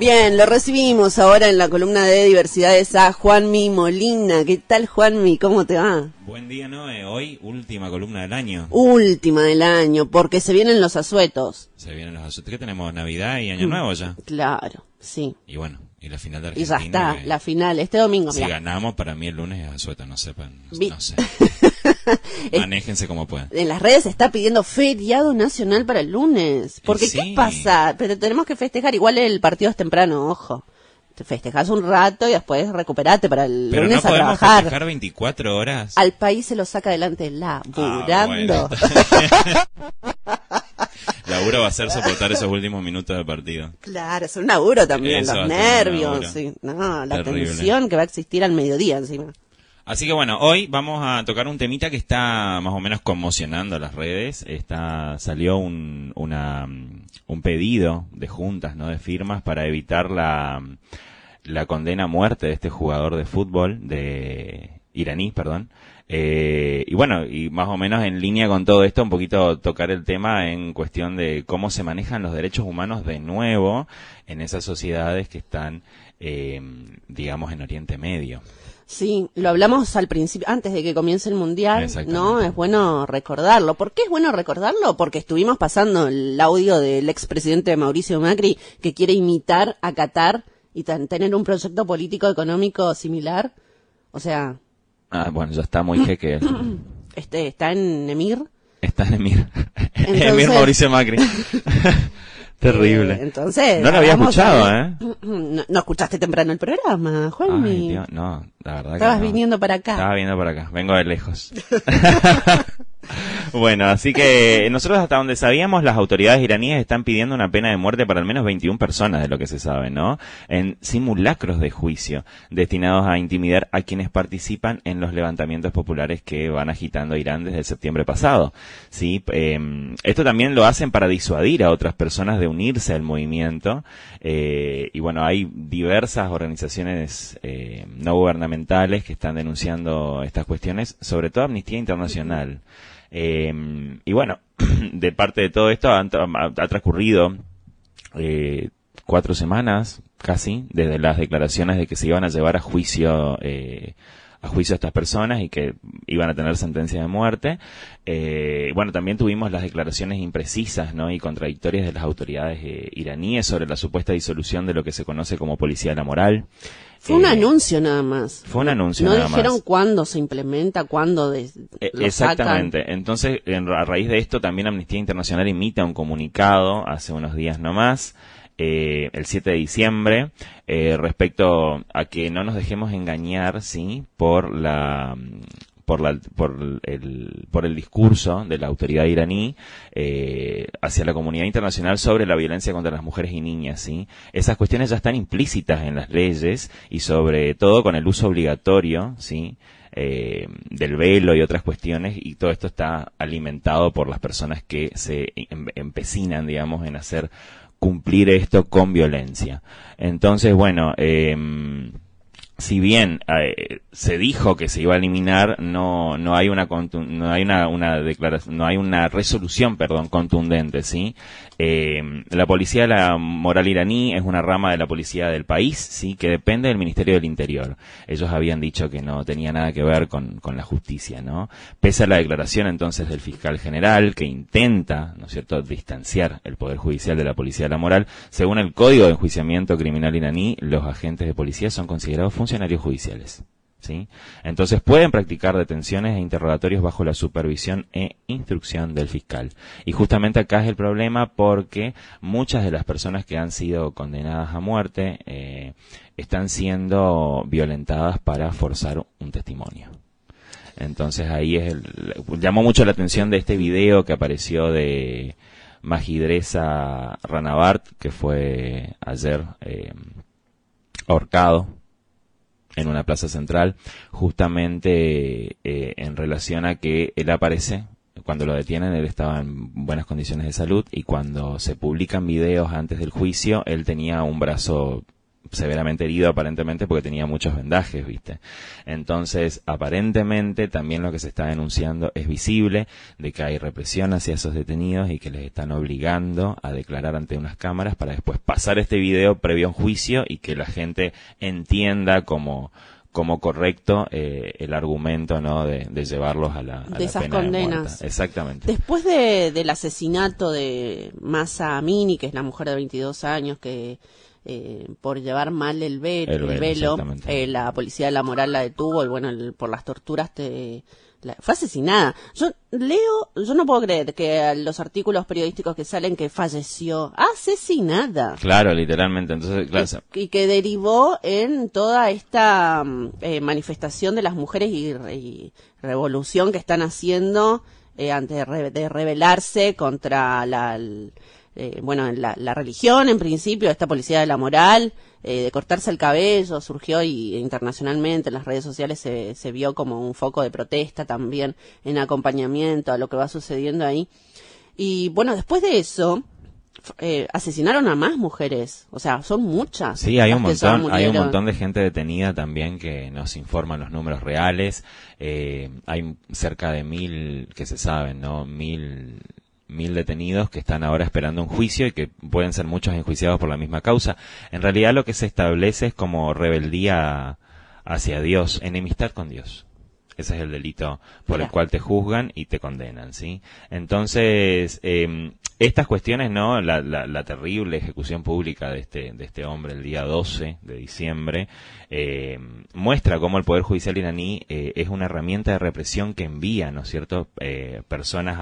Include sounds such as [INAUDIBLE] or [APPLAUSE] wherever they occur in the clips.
Bien, lo recibimos ahora en la columna de diversidades a Juanmi Molina. ¿Qué tal, Juanmi? ¿Cómo te va? Buen día, Noé. Hoy, última columna del año. Última del año, porque se vienen los asuetos. Se vienen los asuetos. ¿Qué tenemos? Navidad y Año Nuevo ya. Claro, sí. Y bueno, y la final de Y Argentina. ya está, la final, este domingo. Si mirá. ganamos, para mí el lunes es asueto, no sepan. Vi- No sé. [LAUGHS] [LAUGHS] Manéjense como puedan. En las redes se está pidiendo feriado nacional para el lunes. Porque, Sí. ¿qué pasa? Pero tenemos que festejar. Igual el partido es temprano, ojo. Te festejas un rato y después recuperate para el Pero lunes no a trabajar. festejar 24 horas. Al país se lo saca adelante laburando. Ah, [LAUGHS] Laburo va a ser soportar esos últimos minutos del partido. Claro, es un laburo también, Eso los nervios, sí. No, la Terrible. tensión que va a existir al mediodía encima. Así que bueno, hoy vamos a tocar un temita que está más o menos conmocionando las redes. Está, salió un, una, mm, un pedido de juntas, ¿no? De firmas para evitar la, la condena a muerte de este jugador de fútbol, de iraní, perdón. Eh, y bueno, y más o menos en línea con todo esto, un poquito tocar el tema en cuestión de cómo se manejan los derechos humanos de nuevo en esas sociedades que están, eh, digamos, en Oriente Medio. Sí, lo hablamos al principio, antes de que comience el mundial. ¿no? Es bueno recordarlo. ¿Por qué es bueno recordarlo? Porque estuvimos pasando el audio del expresidente Mauricio Macri que quiere imitar a Qatar y tener un proyecto político económico similar. O sea, Ah, bueno, ya está muy jeque. [COUGHS] este está en Emir. Está en Emir. Entonces- [LAUGHS] Emir Mauricio Macri. [LAUGHS] Terrible. Eh, entonces, no lo había escuchado, ¿eh? [CLEARS THROAT] No, no escuchaste temprano el programa, Juanmi. Ay, Dios, no, la verdad que Estabas no. viniendo para acá. Estaba viendo para acá, vengo de lejos. [LAUGHS] bueno, así que nosotros hasta donde sabíamos, las autoridades iraníes están pidiendo una pena de muerte para al menos 21 personas, de lo que se sabe, ¿no? En simulacros de juicio, destinados a intimidar a quienes participan en los levantamientos populares que van agitando a Irán desde septiembre pasado. Sí, Eh, esto también lo hacen para disuadir a otras personas de unirse al movimiento. Eh, y bueno, hay diversas organizaciones eh, no gubernamentales que están denunciando estas cuestiones, sobre todo Amnistía Internacional. Eh, y bueno, [CLEARS THROAT] de parte de todo esto ha, transcurrido eh, cuatro semanas casi desde las declaraciones de que se iban a llevar a juicio eh, a juicio estas personas y que iban a tener sentencia de muerte. Eh, bueno, también tuvimos las declaraciones imprecisas ¿no? y contradictorias de las autoridades eh, iraníes sobre la supuesta disolución de lo que se conoce como policía de la moral. Fue un Eh, anuncio nada más. Fue un anuncio No nada dijeron más. cuándo se implementa, cuándo de- Eh, lo Exactamente. Entonces, en- a raíz de esto, también Amnistía Internacional emite un comunicado hace unos días nomás, eh, el 7 de diciembre, eh, respecto a que no nos dejemos engañar, sí, por la por la por el por el discurso de la autoridad iraní eh, hacia la comunidad internacional sobre la violencia contra las mujeres y niñas sí esas cuestiones ya están implícitas en las leyes y sobre todo con el uso obligatorio sí eh, del velo y otras cuestiones y todo esto está alimentado por las personas que se em- empecinan digamos en hacer cumplir esto con violencia. Entonces bueno em, si bien eh, se dijo que se iba a eliminar, no no hay una no hay una, una declaración, no hay una resolución, perdón, contundente, sí. Eh, la policía la moral iraní es una rama de la policía del país, sí, que depende del Ministerio del Interior. Ellos habían dicho que no tenía nada que ver con, con la justicia, ¿no? Pese a la declaración entonces del fiscal general que intenta, ¿no es cierto?, distanciar el poder judicial de la policía de la moral, según el Código de Enjuiciamiento Criminal iraní, los agentes de policía son considerados funcionarios judiciales. ¿Sí? Entonces pueden practicar detenciones e interrogatorios bajo la supervisión e instrucción del fiscal. Y justamente acá es el problema porque muchas de las personas que han sido condenadas a muerte eh, están siendo violentadas para forzar un testimonio. Entonces ahí es el, llamó mucho la atención de este video que apareció de Magidresa Ranabart, que fue ayer eh, ahorcado en una plaza central, justamente eh, en relación a que él aparece, cuando lo detienen él estaba en buenas condiciones de salud y cuando se publican videos antes del juicio, él tenía un brazo severamente herido aparentemente porque tenía muchos vendajes, ¿viste? Entonces, aparentemente también lo que se está denunciando es visible de que hay represión hacia esos detenidos y que les están obligando a declarar ante unas cámaras para después pasar este video previo a un juicio y que la gente entienda como como correcto eh, el argumento no de, llevarlos a la, de esas condenas. Exactamente. Después de, del asesinato de Masa Amini que es la mujer de 22 años que eh, por llevar mal el, velo, eh, la policía de la moral la detuvo y bueno por las torturas te fue asesinada. Yo leo, yo no puedo creer que los artículos periodísticos que salen que falleció asesinada. Claro, literalmente. Entonces, Y, que derivó en toda esta mm, eh, manifestación de las mujeres y, revolución que están haciendo eh, antes de, rebelarse contra la, eh, bueno, la, la religión en principio, esta policía de la moral. Eh, de cortarse el cabello surgió y internacionalmente en las redes sociales se, se vio como un foco de protesta también en acompañamiento a lo que va sucediendo ahí. Y bueno, después de eso, eh, asesinaron a más mujeres, o sea, son muchas. Sí, hay un montón, hay un montón de gente detenida también que nos informan los números reales. Eh, hay cerca de mil que se saben, ¿no? Mil mil detenidos que están ahora esperando un juicio y que pueden ser muchos enjuiciados por la misma causa. En realidad lo que se establece es como rebeldía hacia Dios, enemistad con Dios. Ese es el delito por el cual te juzgan y te condenan, ¿sí? Entonces, eh, estas cuestiones, ¿no? La, la, terrible ejecución pública de este, de este hombre el día 12 de diciembre, eh, muestra cómo el Poder Judicial iraní eh, es una herramienta de represión que envía, ¿no es cierto?, eh, personas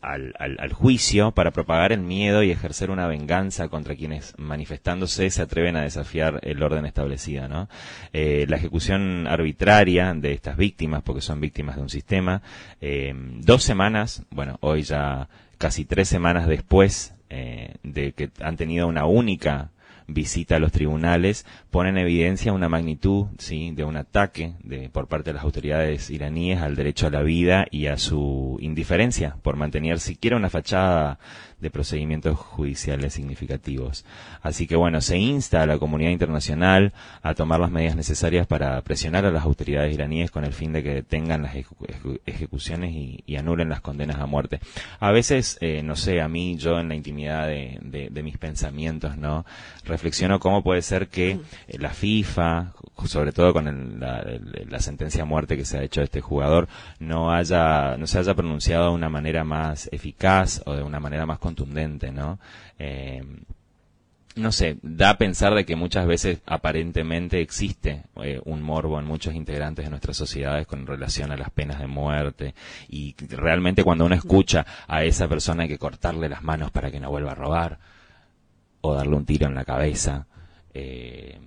al, al, al, juicio para propagar el miedo y ejercer una venganza contra quienes manifestándose se atreven a desafiar el orden establecido. ¿no? Eh, la ejecución arbitraria de estas víctimas, porque son víctimas de un sistema, eh, dos semanas, bueno, hoy ya casi tres semanas después eh, de que han tenido una única visita a los tribunales pone en evidencia una magnitud ¿sí? de un ataque de, por parte de las autoridades iraníes al derecho a la vida y a su indiferencia por mantener siquiera una fachada de procedimientos judiciales significativos. Así que bueno, se insta a la comunidad internacional a tomar las medidas necesarias para presionar a las autoridades iraníes con el fin de que detengan las ejecuciones y, anulen las condenas a muerte. A veces, eh, no sé, a mí, yo en la intimidad de, mis pensamientos, ¿no? Reflexiono cómo puede ser que eh, la FIFA, sobre todo con la, sentencia a muerte que se ha hecho a este jugador, no haya, no se haya pronunciado de una manera más eficaz o de una manera más contundente, ¿no? Eh, no sé, da a pensar de que muchas veces aparentemente existe eh, un morbo en muchos integrantes de nuestras sociedades con relación a las penas de muerte y realmente cuando uno escucha a esa persona hay que cortarle las manos para que no vuelva a robar o darle un tiro en la cabeza, eh,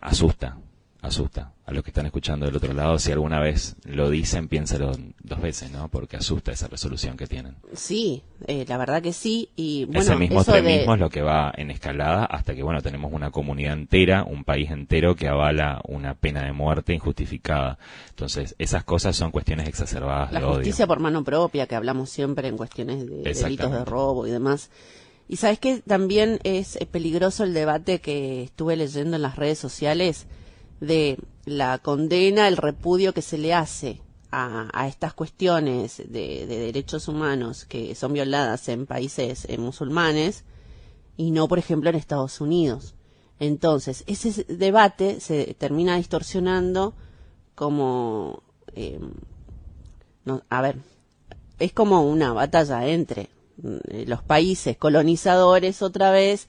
asusta, asusta a los que están escuchando del otro lado. Si alguna vez lo dicen, piénsalo dos veces, ¿no? Porque asusta esa resolución que tienen. Sí, eh, la verdad que sí. Y bueno, ese mismo extremismo es lo que va en escalada hasta que, bueno, tenemos una comunidad entera, un país entero que avala una pena de muerte injustificada. Entonces, esas cosas son cuestiones exacerbadas la de justicia por mano propia, que hablamos siempre en cuestiones de delitos de robo y demás. Y sabes que también es peligroso el debate que estuve leyendo en las redes sociales de la condena, el repudio que se le hace a, estas cuestiones de, derechos humanos que son violadas en países eh, musulmanes y no, por ejemplo, en Estados Unidos. Entonces, ese debate se termina distorsionando como, em, a ver, es como una batalla entre mm, los países colonizadores otra vez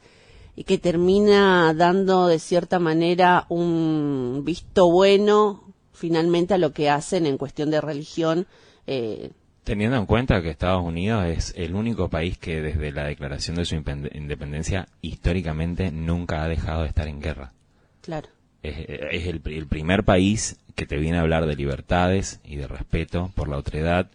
y que termina dando de cierta manera un visto bueno finalmente a lo que hacen en cuestión de religión. Eh, Teniendo en cuenta que Estados Unidos es el único país que desde la declaración de su independencia históricamente nunca ha dejado de estar en guerra. Claro. Es, el, primer país que te viene a hablar de libertades y de respeto por la otredad.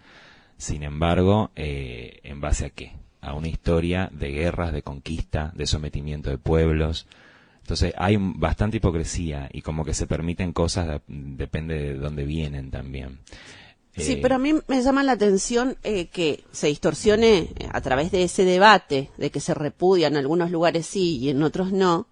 Sin embargo, eh, ¿en base a qué? a una historia de guerras, de conquista, de sometimiento de pueblos. Entonces hay bastante hipocresía y como que se permiten cosas, depende de dónde vienen también. Sí, eh, pero a mí me llama la atención eh, que se distorsione a través de ese debate, de que se repudia en algunos lugares sí y en otros no,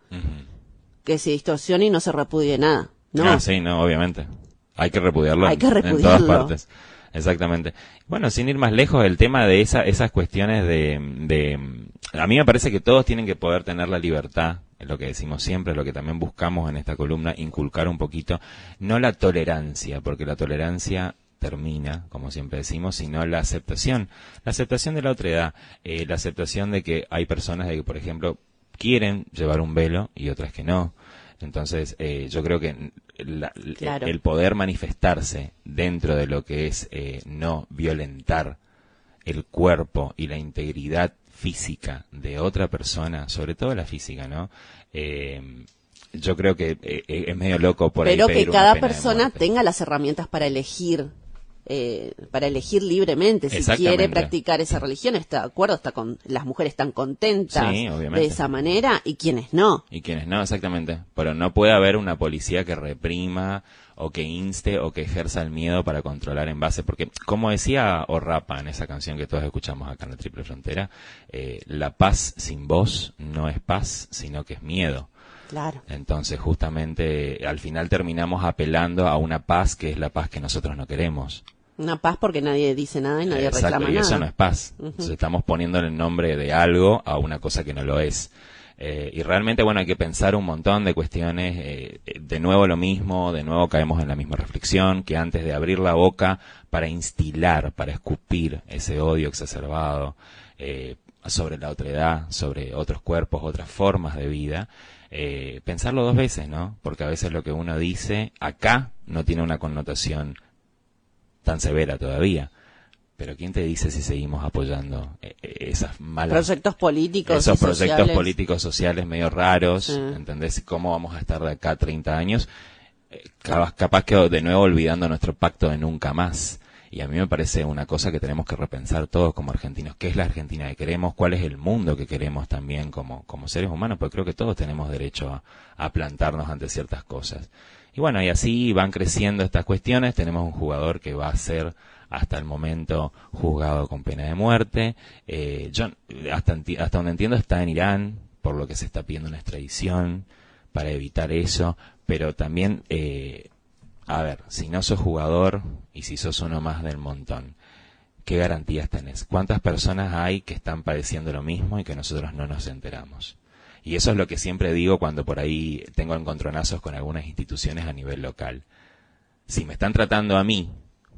que se distorsione y no se repudie nada. No, Ah, sí, no, obviamente. Hay que repudiarlo, Hay que en- en repudiarlo. todas partes. Exactamente. Bueno, sin ir más lejos, el tema de esa, esas cuestiones de, de... A mí me parece que todos tienen que poder tener la libertad, es lo que decimos siempre, lo que también buscamos en esta columna, inculcar un poquito, no la tolerancia, porque la tolerancia termina, como siempre decimos, sino la aceptación. La aceptación de la otra edad, eh, la aceptación de que hay personas de que, por ejemplo, quieren llevar un velo y otras que no. Entonces, eh, yo creo que la- Claro. el poder manifestarse dentro de lo que es eh, no violentar el cuerpo y la integridad física de otra persona, sobre todo la física, ¿no? Eh, yo creo que eh, eh, es medio loco por pero que pedir cada persona tenga las herramientas para elegir eh, para elegir libremente si quiere practicar esa religión está de acuerdo está con las mujeres están contentas Sí, de esa manera y quienes no Y quienes no, exactamente. Pero no puede haber una policía que reprima o que inste o que ejerza el miedo para controlar en base. Porque, como decía Orrapa en esa canción que todos escuchamos acá en la Triple Frontera, eh, la paz sin voz no es paz, sino que es miedo. claro Entonces, justamente, al final terminamos apelando a una paz que es la paz que nosotros no queremos. Una paz porque nadie dice nada y nadie Exacto, reclama y nada eso no es paz. Entonces, estamos poniéndole el nombre de algo a una cosa que no lo es. Eh, y realmente, bueno, hay que pensar un montón de cuestiones. eh, de nuevo lo mismo, de nuevo caemos en la misma reflexión, que antes de abrir la boca para instilar, para escupir ese odio exacerbado eh, sobre la otredad, sobre otros cuerpos, otras formas de vida, pensarlo dos veces, ¿no? Porque a veces lo que uno dice acá no tiene una connotación tan severa todavía. Pero ¿quién te dice si seguimos apoyando eh, eh, esas malas proyectos políticos esos proyectos sociales. políticos sociales medio raros, Sí. ¿entendés? ¿Cómo vamos a estar de acá a 30 años? Eh, capaz, capaz que de nuevo olvidando nuestro pacto de nunca más. Y a mí me parece una cosa que tenemos que repensar todos como argentinos. ¿Qué es la Argentina que queremos? ¿Cuál es el mundo que queremos también como, como seres humanos? Porque creo que todos tenemos derecho a, a plantarnos ante ciertas cosas. Y bueno, y así van creciendo estas cuestiones. Tenemos un jugador que va a ser hasta el momento juzgado con pena de muerte. Eh, yo, hasta, hasta donde entiendo, está en Irán, por lo que se está pidiendo una extradición para evitar eso. Pero también, eh, a ver, si no sos jugador y si sos uno más del montón, ¿qué garantías tenés? ¿Cuántas personas hay que están padeciendo lo mismo y que nosotros no nos enteramos? Y eso es lo que siempre digo cuando por ahí tengo encontronazos con algunas instituciones a nivel local. Si me están tratando a mí,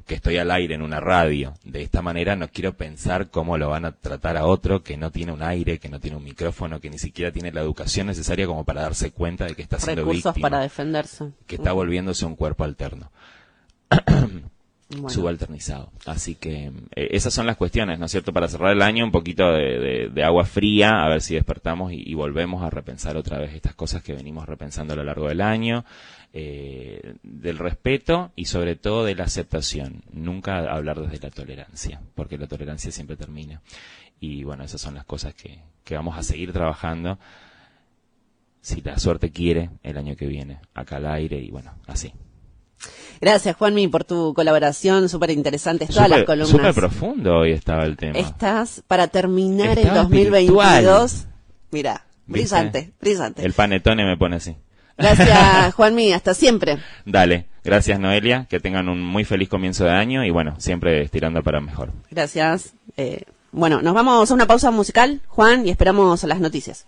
que estoy al aire en una radio, de esta manera no quiero pensar cómo lo van a tratar a otro que no tiene un aire, que no tiene un micrófono, que ni siquiera tiene la educación necesaria como para darse cuenta de que está siendo recursos víctima, para defenderse que está volviéndose un cuerpo alterno. [CLEARS THROAT] Subalternizado. Así que eh, esas son las cuestiones, ¿no es cierto? Para cerrar el año, un poquito de, agua fría, a ver si despertamos y, y volvemos a repensar otra vez estas cosas que venimos repensando a lo largo del año, eh, del respeto y sobre todo de la aceptación. Nunca hablar desde la tolerancia, porque la tolerancia siempre termina. Y bueno, esas son las cosas que, que vamos a seguir trabajando, si la suerte quiere, el año que viene, acá al aire y bueno, así. Gracias, Juanmi, por tu colaboración. Súper interesantes todas las Súper columnas. súper profundo hoy estaba el tema. Estás para terminar Estaba el 2022. espiritual. Mira, brillante, brillante. El panetone me pone así. Gracias, [LAUGHS] Juanmi. Hasta siempre. Dale, gracias Noelia, que tengan un muy feliz comienzo de año y bueno, siempre estirando para mejor. Gracias. Eh, bueno, nos vamos a una pausa musical, Juan, y esperamos las noticias.